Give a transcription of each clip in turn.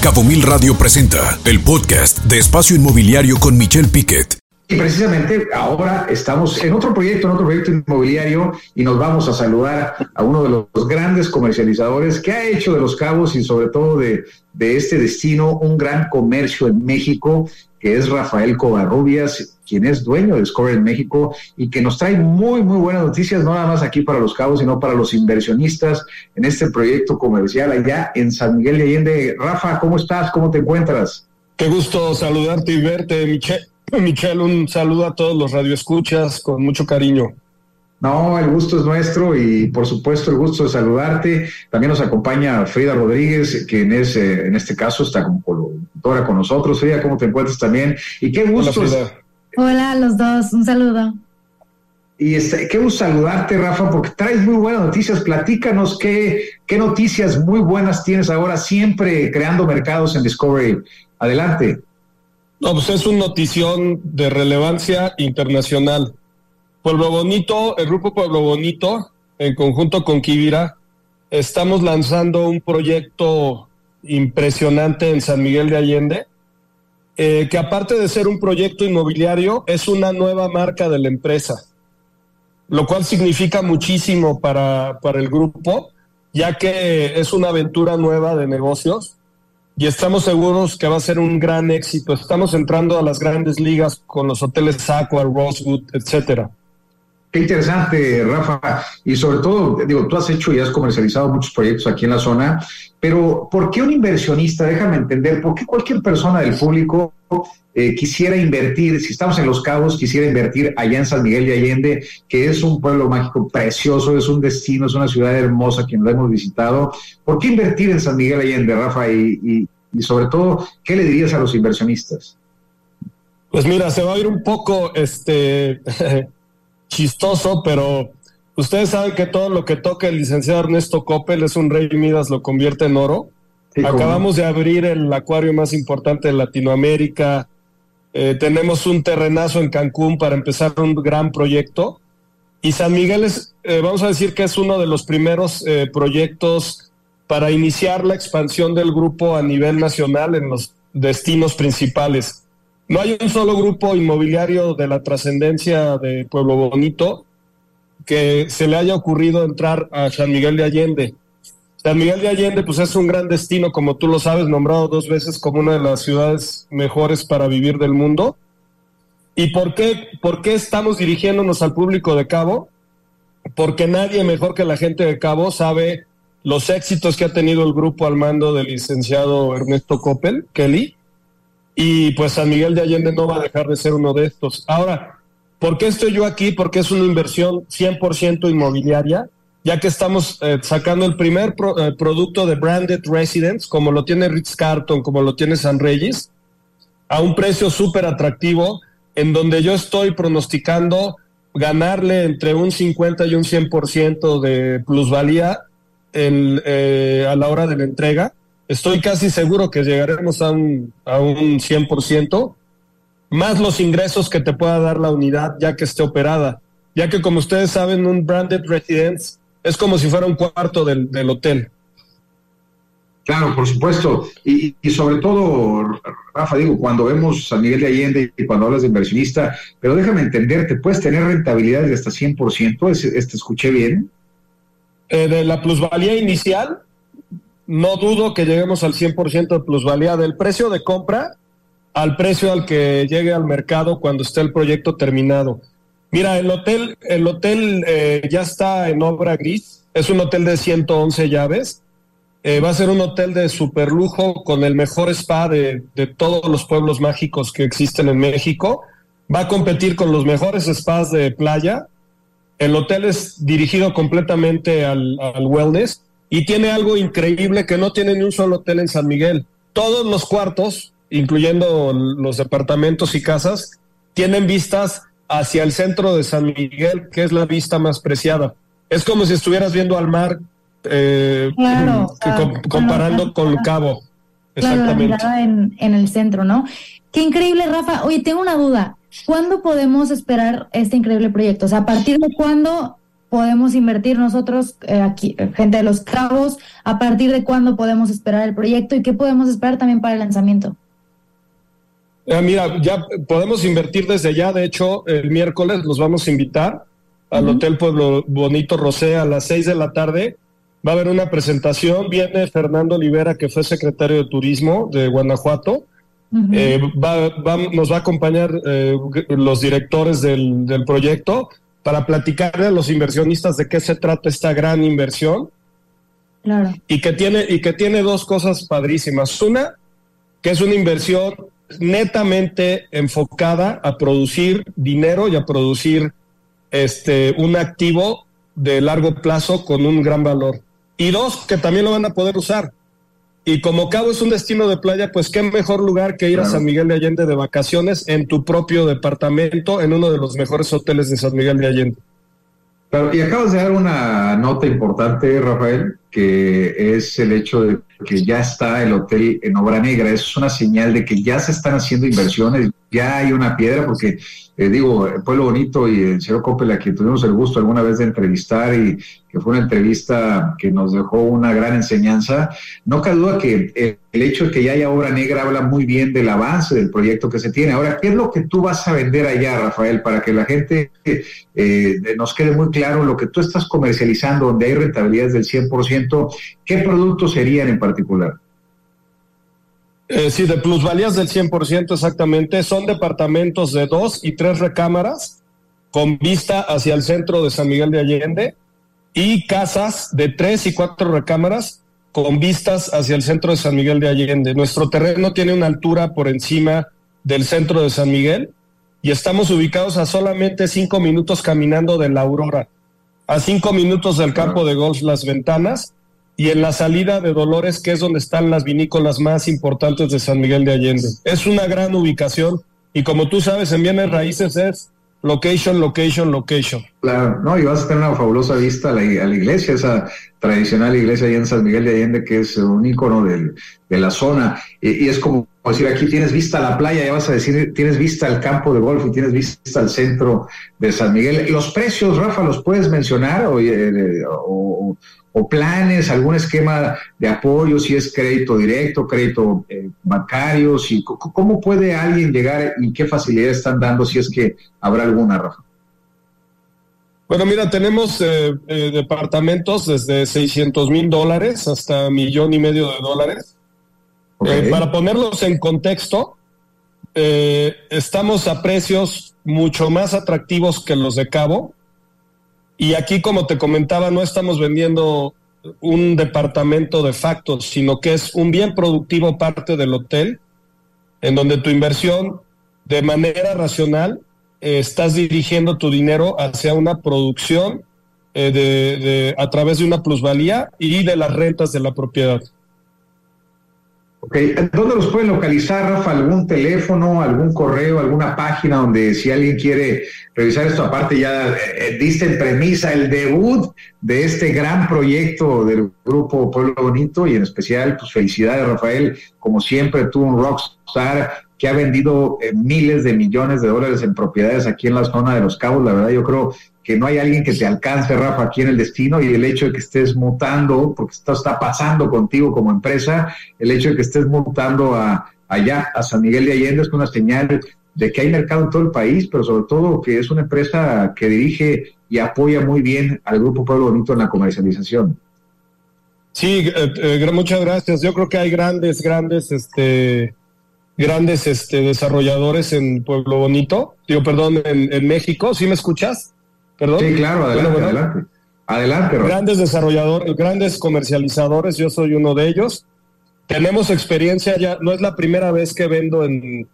Cabo Mil Radio presenta el podcast de Espacio Inmobiliario con Michelle Piquet. Y precisamente ahora estamos en otro proyecto, en otro proyecto inmobiliario, y nos vamos a saludar a uno de los grandes comercializadores que ha hecho de Los Cabos y sobre todo de, de este destino un gran comercio en México, que es Rafael Covarrubias, quien es dueño de Discover en México y que nos trae muy, muy buenas noticias, no nada más aquí para los cabos, sino para los inversionistas en este proyecto comercial allá en San Miguel de Allende. Rafa, ¿cómo estás? ¿Cómo te encuentras? Qué gusto saludarte y verte, Michelle. Michelle, un saludo a todos los radioescuchas con mucho cariño. No, el gusto es nuestro y por supuesto el gusto de saludarte. También nos acompaña Frida Rodríguez, quien es, eh, en este caso está como colaboradora con nosotros. Frida, ¿cómo te encuentras también? Y qué gusto. Hola a los dos, un saludo. Y este, qué gusto saludarte, Rafa, porque traes muy buenas noticias. Platícanos qué, qué noticias muy buenas tienes ahora, siempre creando mercados en Discovery. Adelante. No, pues es una notición de relevancia internacional. Pueblo Bonito, el grupo Pueblo Bonito, en conjunto con Kivira, estamos lanzando un proyecto impresionante en San Miguel de Allende, eh, que aparte de ser un proyecto inmobiliario, es una nueva marca de la empresa, lo cual significa muchísimo para, para el grupo, ya que es una aventura nueva de negocios y estamos seguros que va a ser un gran éxito. Estamos entrando a las grandes ligas con los hoteles Aqua, Rosewood, etcétera. Qué interesante, Rafa. Y sobre todo, digo, tú has hecho y has comercializado muchos proyectos aquí en la zona, pero ¿por qué un inversionista, déjame entender, por qué cualquier persona del público eh, quisiera invertir, si estamos en Los Cabos, quisiera invertir allá en San Miguel de Allende, que es un pueblo mágico precioso, es un destino, es una ciudad hermosa, quien lo hemos visitado. ¿Por qué invertir en San Miguel de Allende, Rafa? Y, y sobre todo, ¿qué le dirías a los inversionistas? Pues mira, se va a ir un poco, este... chistoso, pero ustedes saben que todo lo que toca el licenciado Ernesto Coppel es un rey Midas, lo convierte en oro. Acabamos de abrir el acuario más importante de Latinoamérica. Eh, tenemos un terrenazo en Cancún para empezar un gran proyecto. Y San Miguel es, eh, vamos a decir que es uno de los primeros eh, proyectos para iniciar la expansión del grupo a nivel nacional en los destinos principales. No hay un solo grupo inmobiliario de la trascendencia de Pueblo Bonito que se le haya ocurrido entrar a San Miguel de Allende. San Miguel de Allende, pues es un gran destino, como tú lo sabes, nombrado dos veces como una de las ciudades mejores para vivir del mundo. ¿Y por qué, por qué estamos dirigiéndonos al público de Cabo? Porque nadie mejor que la gente de Cabo sabe los éxitos que ha tenido el grupo al mando del licenciado Ernesto Coppel, Kelly, y pues San Miguel de Allende no va a dejar de ser uno de estos. Ahora, ¿por qué estoy yo aquí? Porque es una inversión 100% inmobiliaria, ya que estamos eh, sacando el primer eh, producto de Branded Residence, como lo tiene Ritz Carton, como lo tiene San Reyes, a un precio súper atractivo, en donde yo estoy pronosticando ganarle entre un 50 y un 100% de plusvalía en, eh, a la hora de la entrega Estoy casi seguro que llegaremos a un, a un 100%, más los ingresos que te pueda dar la unidad ya que esté operada. Ya que como ustedes saben, un branded residence es como si fuera un cuarto del, del hotel. Claro, por supuesto. Y, y, sobre todo, Rafa, digo, cuando vemos San Miguel de Allende y cuando hablas de inversionista, pero déjame entender, ¿te puedes tener rentabilidades de hasta 100%? ¿Este, este escuché bien? Eh, de la plusvalía inicial, no dudo que lleguemos al 100% de plusvalía del precio de compra al precio al que llegue al mercado cuando esté el proyecto terminado. Mira, el hotel, el hotel eh, ya está en obra gris, es un hotel de 111 llaves, eh, va a ser un hotel de super lujo con el mejor spa de, todos los pueblos mágicos que existen en México, va a competir con los mejores spas de playa, el hotel es dirigido completamente al, al wellness, y tiene algo increíble que no tiene ni un solo hotel en San Miguel. Todos los cuartos, incluyendo los departamentos y casas, tienen vistas hacia el centro de San Miguel, que es la vista más preciada. Es como si estuvieras viendo al mar, eh, comparando con Cabo. Exactamente. en, en el centro, ¿no? Qué increíble, Rafa. Oye, tengo una duda. ¿Cuándo podemos esperar este increíble proyecto? O sea, ¿a partir de cuándo podemos invertir nosotros, eh, aquí, gente de los cabos? ¿A partir de cuándo podemos esperar el proyecto y qué podemos esperar también para el lanzamiento? Eh, mira, ya podemos invertir desde ya. De hecho, el miércoles los vamos a invitar al Hotel Pueblo Bonito Rosé a las seis de la tarde. Va a haber una presentación. Viene Fernando Olivera, que fue secretario de Turismo de Guanajuato. Eh, nos va a acompañar eh, los directores del, del, proyecto para platicarle a los inversionistas de qué se trata esta gran inversión. Claro. Y que tiene, y que tiene dos cosas padrísimas. Una, que es una inversión netamente enfocada a producir dinero y a producir este un activo de largo plazo con un gran valor. Y dos, que también lo van a poder usar. Y como Cabo es un destino de playa, pues qué mejor lugar que ir a San Miguel de Allende de vacaciones en tu propio departamento, en uno de los mejores hoteles de San Miguel de Allende. Claro, y acabas de dar una nota importante, Rafael, que es el hecho de que ya está el hotel en obra negra. Eso es una señal de que ya se están haciendo inversiones, ya hay una piedra, porque eh, digo, Pueblo Bonito y el señor Coppel, a quien tuvimos el gusto alguna vez de entrevistar y que fue una entrevista que nos dejó una gran enseñanza, no cabe duda que el hecho de que ya haya obra negra habla muy bien del avance del proyecto que se tiene. Ahora, ¿qué es lo que tú vas a vender allá, Rafael, para que la gente eh, nos quede muy claro lo que tú estás comercializando, donde hay rentabilidades del 100%? ¿Qué productos serían en particular? Eh, sí, de plusvalías del 100% exactamente. Son departamentos de dos y tres recámaras con vista hacia el centro de San Miguel de Allende y casas de tres y cuatro recámaras con vistas hacia el centro de San Miguel de Allende. Nuestro terreno tiene una altura por encima del centro de San Miguel y estamos ubicados a solamente cinco minutos caminando de la Aurora, a cinco minutos del campo de golf Las Ventanas y en la salida de Dolores, que es donde están las vinícolas más importantes de San Miguel de Allende. Es una gran ubicación y como tú sabes, en bienes raíces es location, location, location. Claro, no, y vas a tener una fabulosa vista a la, iglesia, esa tradicional iglesia allá en San Miguel de Allende, que es un ícono de la zona. Y, es como decir, aquí tienes vista a la playa, ya vas a decir, tienes vista al campo de golf y tienes vista al centro de San Miguel. Los precios, Rafa, ¿los puedes mencionar o, eh, planes, algún esquema de apoyo, si es crédito directo, crédito eh, bancario, si, ¿cómo puede alguien llegar y qué facilidades están dando si es que habrá alguna, Rafa? Bueno, mira, tenemos eh, eh, departamentos desde 600 mil dólares hasta millón y medio de dólares. para ponerlos en contexto, estamos a precios mucho más atractivos que los de Cabo y aquí, como te comentaba, no estamos vendiendo un departamento de facto, sino que es un bien productivo parte del hotel, en donde tu inversión de manera racional eh, estás dirigiendo tu dinero hacia una producción eh, de, a través de una plusvalía y de las rentas de la propiedad. ¿dónde los pueden localizar, Rafa? ¿Algún teléfono, algún correo, alguna página donde si alguien quiere revisar esto? Aparte ya eh, eh, diste en premisa el debut de este gran proyecto del Grupo Pueblo Bonito y en especial, pues felicidades, Rafael. Como siempre, tú un rockstar que ha vendido eh, miles de millones de dólares en propiedades aquí en la zona de Los Cabos. La verdad, yo creo que no hay alguien que te alcance, Rafa, aquí en el destino y el hecho de que estés mutando, porque esto está pasando contigo como empresa, el hecho de que estés mutando a, allá, a San Miguel de Allende, es una señal de que hay mercado en todo el país, pero sobre todo que es una empresa que dirige y apoya muy bien al Grupo Pueblo Bonito en la comercialización. Sí, eh, eh, muchas gracias. Yo creo que hay grandes, grandes, este, grandes, este, desarrolladores en Pueblo Bonito. Digo, perdón, en, en México. ¿Sí me escuchas? Sí, claro, adelante, adelante. Adelante, Grandes desarrolladores, grandes comercializadores, yo soy uno de ellos. Tenemos experiencia ya, no es la primera vez que vendo en,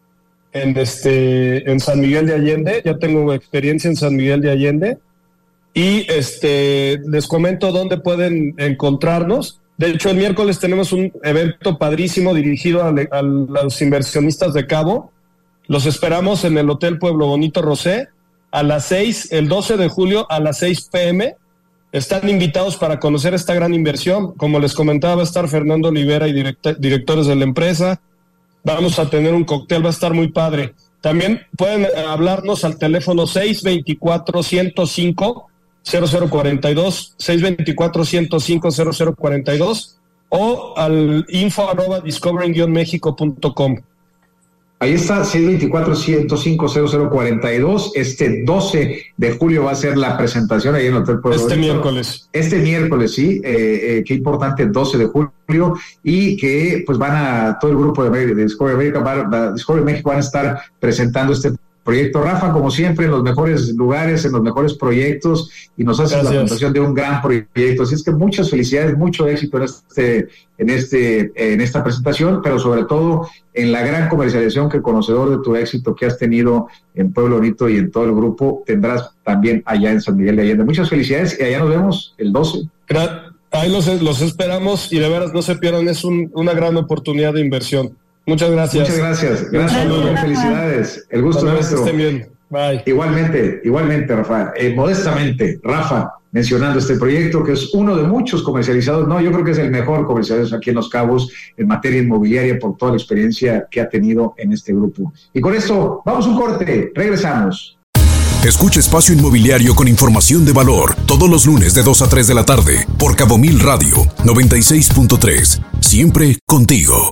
en, este, en San Miguel de Allende, ya tengo experiencia en San Miguel de Allende. Y este, les comento dónde pueden encontrarnos. De hecho, el miércoles tenemos un evento padrísimo dirigido a, los inversionistas de Cabo. Los esperamos en el Hotel Pueblo Bonito Rosé a las 6, el 12 de julio a las 6 pm. Están invitados para conocer esta gran inversión. Como les comentaba, va a estar Fernando Olivera y directores de la empresa. Vamos a tener un cóctel, va a estar muy padre. También pueden hablarnos al teléfono 624-105. 0042 624 105 0042 o al info arroba discovering-mexico.com. Ahí está, 624-105-0042. Este 12 de julio va a ser la presentación ahí en el Hotel Pueblo. Este miércoles. Este miércoles, sí. Eh, eh, qué importante, 12 de julio. Y que pues van a, todo el grupo de, Discovery, America, Discovery México van a estar presentando este proyecto. Rafa, como siempre, en los mejores lugares, en los mejores proyectos, y nos hace la presentación de un gran proyecto. Así es que muchas felicidades, mucho éxito en este, en este, en esta presentación, pero sobre todo en la gran comercialización que conocedor de tu éxito que has tenido en Pueblo Bonito y en todo el grupo, tendrás también allá en San Miguel de Allende. Muchas felicidades y allá nos vemos el 12. Ahí los, los esperamos y de veras no se pierdan, es una gran oportunidad de inversión. Muchas gracias. Muchas gracias. Gracias, Felicidades. El gusto nuestro. Estén bien. Bye. Igualmente, igualmente, Rafa. Eh, modestamente, Rafa, mencionando este proyecto que es uno de muchos comercializados. No, yo creo que es el mejor comercializado aquí en Los Cabos en materia inmobiliaria por toda la experiencia que ha tenido en este grupo. Y con esto, vamos un corte. Regresamos. Escucha Espacio Inmobiliario con información de valor todos los lunes de 2 a 3 de la tarde por Cabo Mil Radio 96.3. Siempre contigo.